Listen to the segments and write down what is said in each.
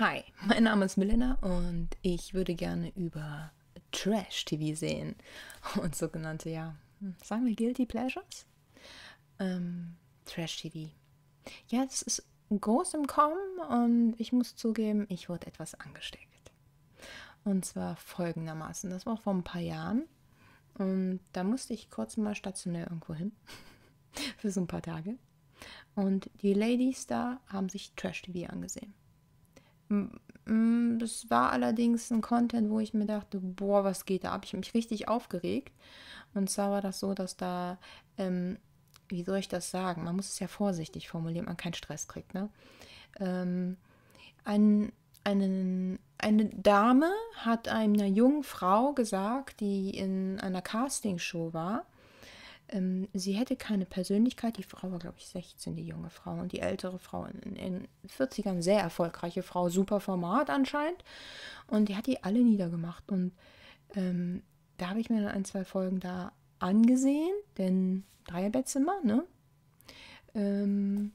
Hi, mein Name ist Melina und ich würde gerne über Trash-TV sehen und sogenannte, ja, sagen wir Guilty Pleasures? Ähm, Trash-TV. Ja, es ist groß im Kommen und ich muss zugeben, ich wurde etwas angesteckt. Und zwar folgendermaßen, das war vor ein paar Jahren und da musste ich kurz mal stationär irgendwo hin für so ein paar Tage. Und die Ladies da haben sich Trash-TV angesehen. Das war allerdings ein Content, wo ich mir dachte, boah, was geht da ab? Ich habe mich richtig aufgeregt. Und zwar war das so, dass da, ähm, wie soll ich das sagen? Man muss es ja vorsichtig formulieren, man keinen Stress kriegt. Ne? Ähm, ein, einen, eine Dame hat einer jungen Frau gesagt, die in einer Castingshow war, ähm, sie hätte keine Persönlichkeit. Die Frau war, glaube ich, 16, die junge Frau. Und die ältere Frau in den 40ern, sehr erfolgreiche Frau, super Format anscheinend. Und die hat die alle niedergemacht. Und ähm, da habe ich mir dann ein, zwei Folgen da angesehen, denn Dreierbettzimmer, ne? Ähm,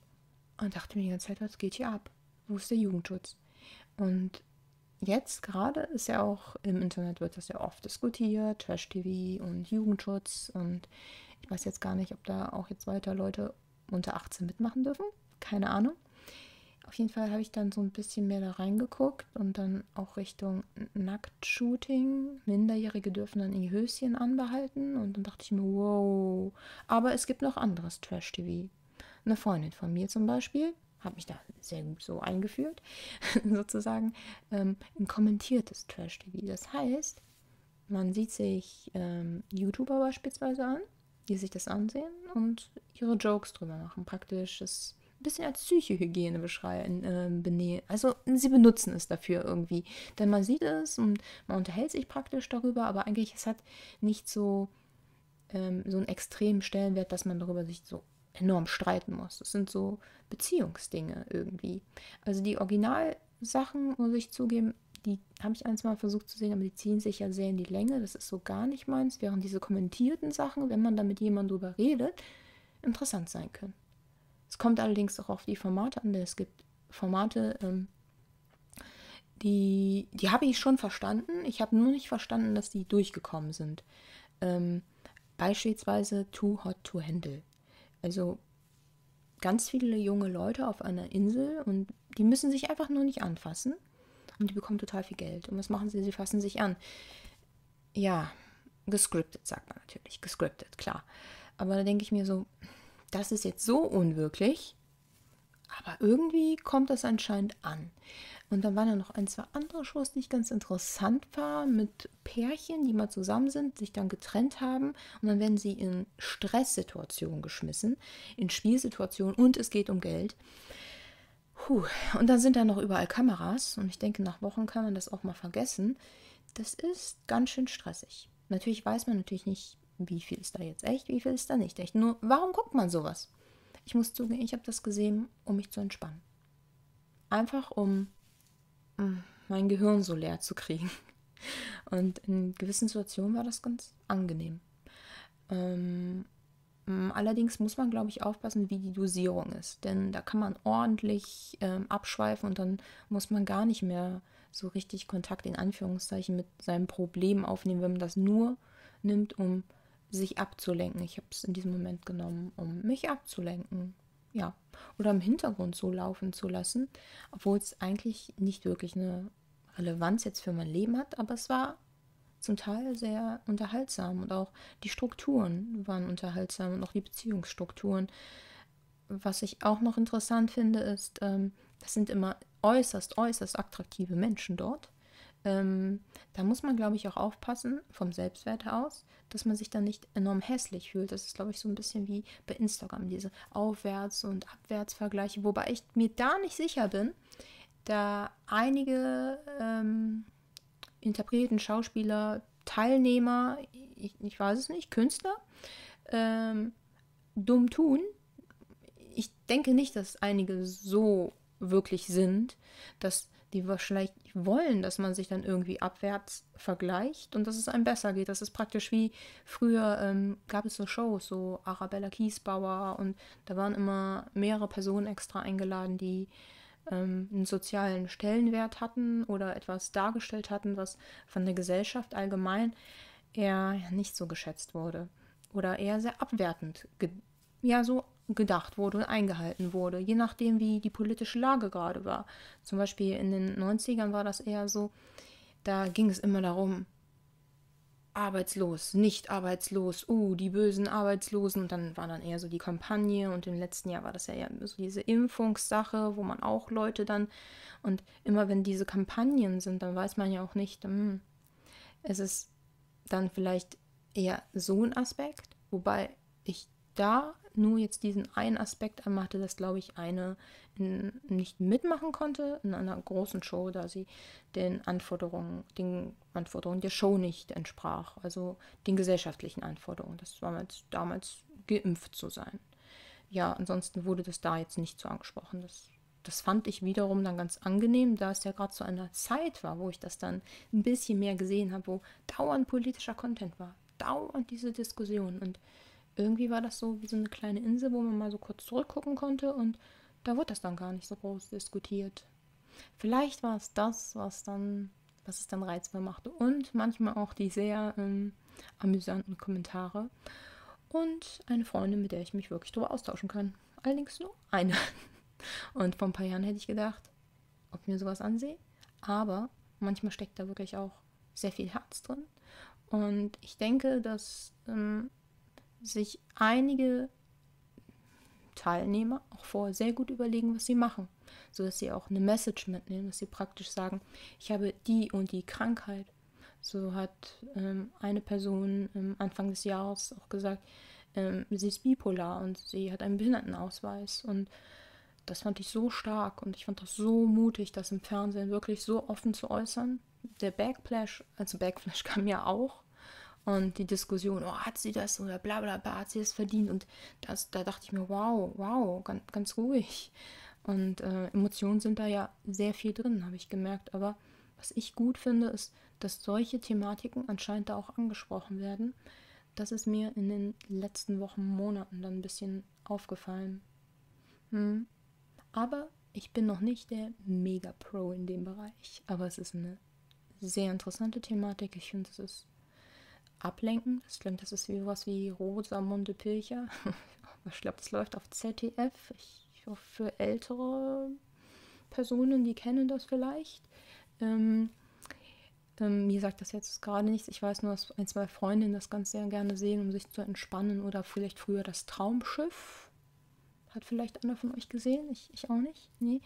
und dachte mir die ganze Zeit, was geht hier ab? Wo ist der Jugendschutz? Und jetzt gerade ist ja auch im Internet wird das ja oft diskutiert, Trash-TV und Jugendschutz und ich weiß jetzt gar nicht, ob da auch jetzt weiter Leute unter 18 mitmachen dürfen. Keine Ahnung. Auf jeden Fall habe ich dann so ein bisschen mehr da reingeguckt und dann auch Richtung Nacktshooting. Minderjährige dürfen dann ihr Höschen anbehalten und dann dachte ich mir, wow. Aber es gibt noch anderes Trash-TV. Eine Freundin von mir zum Beispiel, habe mich da sehr gut so eingeführt, sozusagen, ähm, ein kommentiertes Trash-TV. Das heißt, man sieht sich ähm, YouTuber beispielsweise an die sich das ansehen und ihre Jokes drüber machen. Praktisch ist ein bisschen als Psychohygiene beschreiben, äh, Also sie benutzen es dafür irgendwie. Denn man sieht es und man unterhält sich praktisch darüber, aber eigentlich es hat nicht so, ähm, so einen extremen Stellenwert, dass man darüber sich so enorm streiten muss. Das sind so Beziehungsdinge irgendwie. Also die Originalsachen, muss ich zugeben, die habe ich ein, zwei Mal versucht zu sehen, aber die ziehen sich ja sehr in die Länge. Das ist so gar nicht meins, während diese kommentierten Sachen, wenn man da mit jemandem drüber redet, interessant sein können. Es kommt allerdings auch auf die Formate an, denn es gibt Formate, ähm, die, die habe ich schon verstanden. Ich habe nur nicht verstanden, dass die durchgekommen sind. Ähm, beispielsweise Too Hot to Handle. Also ganz viele junge Leute auf einer Insel und die müssen sich einfach nur nicht anfassen und die bekommen total viel Geld. Und was machen sie? Sie fassen sich an. Ja, gescriptet, sagt man natürlich. Gescriptet, klar. Aber da denke ich mir so, das ist jetzt so unwirklich, aber irgendwie kommt das anscheinend an. Und dann waren da noch ein, zwei andere Shows, die ich ganz interessant war, mit Pärchen, die mal zusammen sind, sich dann getrennt haben und dann werden sie in Stresssituationen geschmissen, in Spielsituationen und es geht um Geld. Puh. Und dann sind da noch überall Kameras und ich denke, nach Wochen kann man das auch mal vergessen. Das ist ganz schön stressig. Natürlich weiß man natürlich nicht, wie viel ist da jetzt echt, wie viel ist da nicht echt. Nur, warum guckt man sowas? Ich muss zugeben, ich habe das gesehen, um mich zu entspannen. Einfach um mm, mein Gehirn so leer zu kriegen. Und in gewissen Situationen war das ganz angenehm. Ähm, allerdings muss man, glaube ich, aufpassen, wie die Dosierung ist. Denn da kann man ordentlich ähm, abschweifen und dann muss man gar nicht mehr so richtig Kontakt in Anführungszeichen mit seinem Problem aufnehmen, wenn man das nur nimmt, um sich abzulenken. Ich habe es in diesem Moment genommen, um mich abzulenken. Ja. Oder im Hintergrund so laufen zu lassen, obwohl es eigentlich nicht wirklich eine Relevanz jetzt für mein Leben hat, aber es war zum Teil sehr unterhaltsam und auch die Strukturen waren unterhaltsam und auch die Beziehungsstrukturen. Was ich auch noch interessant finde, ist, ähm, das sind immer äußerst, äußerst attraktive Menschen dort. Ähm, da muss man, glaube ich, auch aufpassen, vom Selbstwert aus, dass man sich dann nicht enorm hässlich fühlt. Das ist, glaube ich, so ein bisschen wie bei Instagram, diese Aufwärts- und Abwärtsvergleiche, wobei ich mir da nicht sicher bin, da einige ähm, Interpreten, Schauspieler, Teilnehmer, ich, ich weiß es nicht, Künstler, ähm, dumm tun. Ich denke nicht, dass einige so wirklich sind, dass die wahrscheinlich wollen, dass man sich dann irgendwie abwärts vergleicht und dass es einem besser geht. Das ist praktisch wie früher ähm, gab es so Shows, so Arabella Kiesbauer und da waren immer mehrere Personen extra eingeladen, die ähm, einen sozialen Stellenwert hatten oder etwas dargestellt hatten, was von der Gesellschaft allgemein eher nicht so geschätzt wurde oder eher sehr abwertend ja so gedacht wurde und eingehalten wurde, je nachdem, wie die politische Lage gerade war. Zum Beispiel in den 90ern war das eher so, da ging es immer darum, arbeitslos, nicht arbeitslos, uh, die bösen Arbeitslosen. Und dann war dann eher so die Kampagne und im letzten Jahr war das ja eher so diese Impfungssache, wo man auch Leute dann und immer wenn diese Kampagnen sind, dann weiß man ja auch nicht, hm, es ist dann vielleicht eher so ein Aspekt, wobei ich da nur jetzt diesen einen Aspekt einmal hatte, dass, glaube ich, eine in, nicht mitmachen konnte in einer großen Show, da sie den Anforderungen, den Anforderungen der Show nicht entsprach, also den gesellschaftlichen Anforderungen. Das war damals geimpft zu sein. Ja, ansonsten wurde das da jetzt nicht so angesprochen. Das, das fand ich wiederum dann ganz angenehm, da es ja gerade so eine Zeit war, wo ich das dann ein bisschen mehr gesehen habe, wo dauernd politischer Content war, dauernd diese Diskussion und irgendwie war das so wie so eine kleine Insel, wo man mal so kurz zurückgucken konnte und da wurde das dann gar nicht so groß diskutiert. Vielleicht war es das, was dann, was es dann reizvoll machte und manchmal auch die sehr ähm, amüsanten Kommentare und eine Freundin, mit der ich mich wirklich darüber austauschen kann. Allerdings nur eine. Und vor ein paar Jahren hätte ich gedacht, ob ich mir sowas ansehe. Aber manchmal steckt da wirklich auch sehr viel Herz drin. Und ich denke, dass ähm, sich einige Teilnehmer auch vorher sehr gut überlegen, was sie machen, sodass sie auch eine Message mitnehmen, dass sie praktisch sagen, ich habe die und die Krankheit. So hat ähm, eine Person ähm, Anfang des Jahres auch gesagt, ähm, sie ist bipolar und sie hat einen Behindertenausweis und das fand ich so stark und ich fand das so mutig, das im Fernsehen wirklich so offen zu äußern. Der Backflash, also Backflash kam ja auch, und die Diskussion, oh, hat sie das oder bla bla bla, hat sie es verdient? Und das, da dachte ich mir, wow, wow, ganz, ganz ruhig. Und äh, Emotionen sind da ja sehr viel drin, habe ich gemerkt. Aber was ich gut finde, ist, dass solche Thematiken anscheinend da auch angesprochen werden. Das ist mir in den letzten Wochen, Monaten dann ein bisschen aufgefallen. Hm. Aber ich bin noch nicht der Mega-Pro in dem Bereich. Aber es ist eine sehr interessante Thematik. Ich finde, es ist ablenken. Das klingt, das ist wie was wie Rosamunde Pilcher. ich glaube, das läuft auf ZDF. Ich hoffe, für ältere Personen, die kennen das vielleicht. Ähm, ähm, mir sagt das jetzt gerade nichts. Ich weiß nur, dass ein, zwei Freundinnen das ganz sehr gerne sehen, um sich zu entspannen. Oder vielleicht früher das Traumschiff. Hat vielleicht einer von euch gesehen? Ich, ich auch nicht. Nee.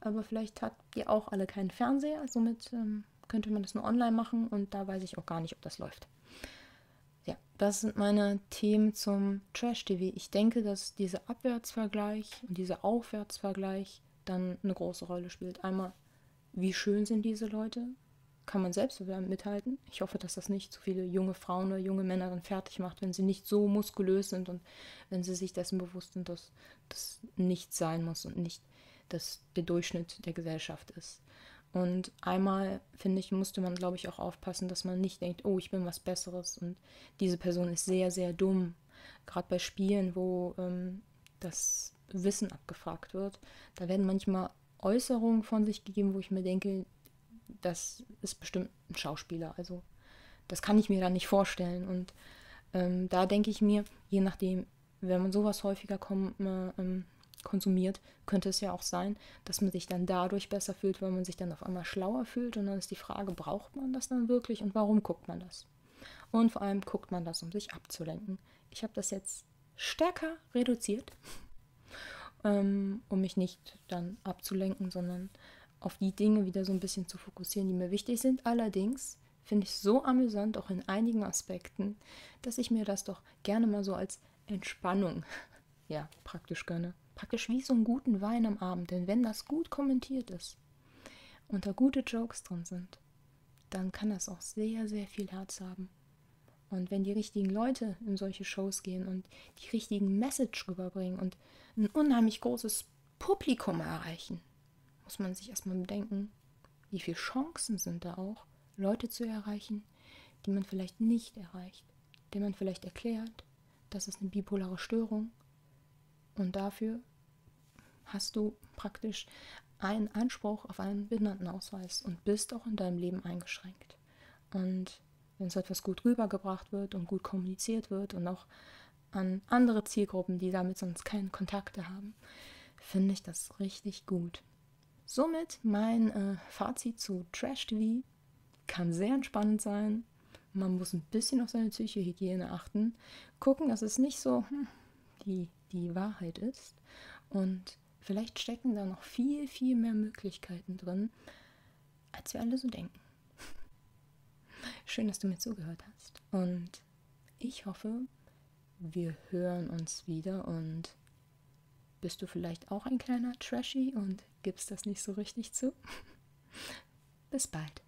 Aber vielleicht habt ihr auch alle keinen Fernseher. Somit ähm, könnte man das nur online machen. Und da weiß ich auch gar nicht, ob das läuft. Das sind meine Themen zum Trash-TV. Ich denke, dass dieser Abwärtsvergleich und dieser Aufwärtsvergleich dann eine große Rolle spielt. Einmal, wie schön sind diese Leute? Kann man selbst mithalten? Ich hoffe, dass das nicht zu viele junge Frauen oder junge Männer dann fertig macht, wenn sie nicht so muskulös sind und wenn sie sich dessen bewusst sind, dass das nicht sein muss und nicht das der Durchschnitt der Gesellschaft ist. Und einmal, finde ich, musste man, glaube ich, auch aufpassen, dass man nicht denkt, oh, ich bin was Besseres und diese Person ist sehr, sehr dumm. Gerade bei Spielen, wo ähm, das Wissen abgefragt wird, da werden manchmal Äußerungen von sich gegeben, wo ich mir denke, das ist bestimmt ein Schauspieler. Also das kann ich mir dann nicht vorstellen. Und ähm, da denke ich mir, je nachdem, wenn man sowas häufiger kommt, äh, ähm, konsumiert, könnte es ja auch sein, dass man sich dann dadurch besser fühlt, weil man sich dann auf einmal schlauer fühlt. Und dann ist die Frage, braucht man das dann wirklich und warum guckt man das? Und vor allem guckt man das, um sich abzulenken. Ich habe das jetzt stärker reduziert, ähm, um mich nicht dann abzulenken, sondern auf die Dinge wieder so ein bisschen zu fokussieren, die mir wichtig sind. Allerdings finde ich so amüsant, auch in einigen Aspekten, dass ich mir das doch gerne mal so als Entspannung ja praktisch gönne praktisch wie so einen guten Wein am Abend. Denn wenn das gut kommentiert ist und da gute Jokes drin sind, dann kann das auch sehr, sehr viel Herz haben. Und wenn die richtigen Leute in solche Shows gehen und die richtigen Message rüberbringen und ein unheimlich großes Publikum erreichen, muss man sich erstmal bedenken, wie viele Chancen sind da auch, Leute zu erreichen, die man vielleicht nicht erreicht, denen man vielleicht erklärt, das ist eine bipolare Störung und dafür hast du praktisch einen Anspruch auf einen Behindertenausweis und bist auch in deinem Leben eingeschränkt. Und wenn so etwas gut rübergebracht wird und gut kommuniziert wird und auch an andere Zielgruppen, die damit sonst keine Kontakte haben, finde ich das richtig gut. Somit mein äh, Fazit zu Trash TV kann sehr entspannend sein. Man muss ein bisschen auf seine Psychohygiene achten, gucken, dass es nicht so hm, die, die Wahrheit ist. Und vielleicht stecken da noch viel, viel mehr Möglichkeiten drin, als wir alle so denken. Schön, dass du mir zugehört hast. Und ich hoffe, wir hören uns wieder und bist du vielleicht auch ein kleiner Trashy und gibst das nicht so richtig zu? Bis bald.